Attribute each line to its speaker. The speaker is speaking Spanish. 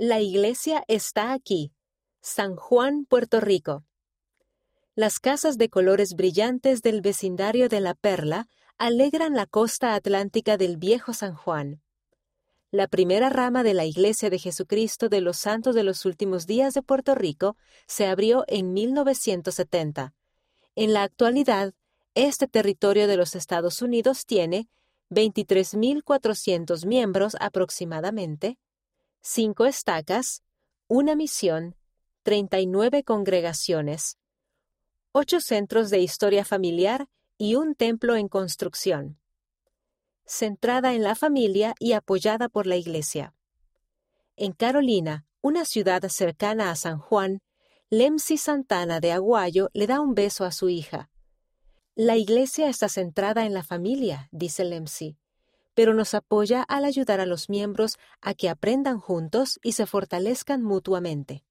Speaker 1: La iglesia está aquí. San Juan, Puerto Rico. Las casas de colores brillantes del vecindario de La Perla alegran la costa atlántica del viejo San Juan. La primera rama de la Iglesia de Jesucristo de los Santos de los Últimos Días de Puerto Rico se abrió en 1970. En la actualidad, este territorio de los Estados Unidos tiene 23.400 miembros aproximadamente, cinco estacas, una misión, 39 congregaciones, ocho centros de historia familiar y un templo en construcción. Centrada en la familia y apoyada por la Iglesia. En Carolina, una ciudad cercana a San Juan, Lemsi Santana de Aguayo le da un beso a su hija. La Iglesia está centrada en la familia, dice Lemsi, pero nos apoya al ayudar a los miembros a que aprendan juntos y se fortalezcan mutuamente.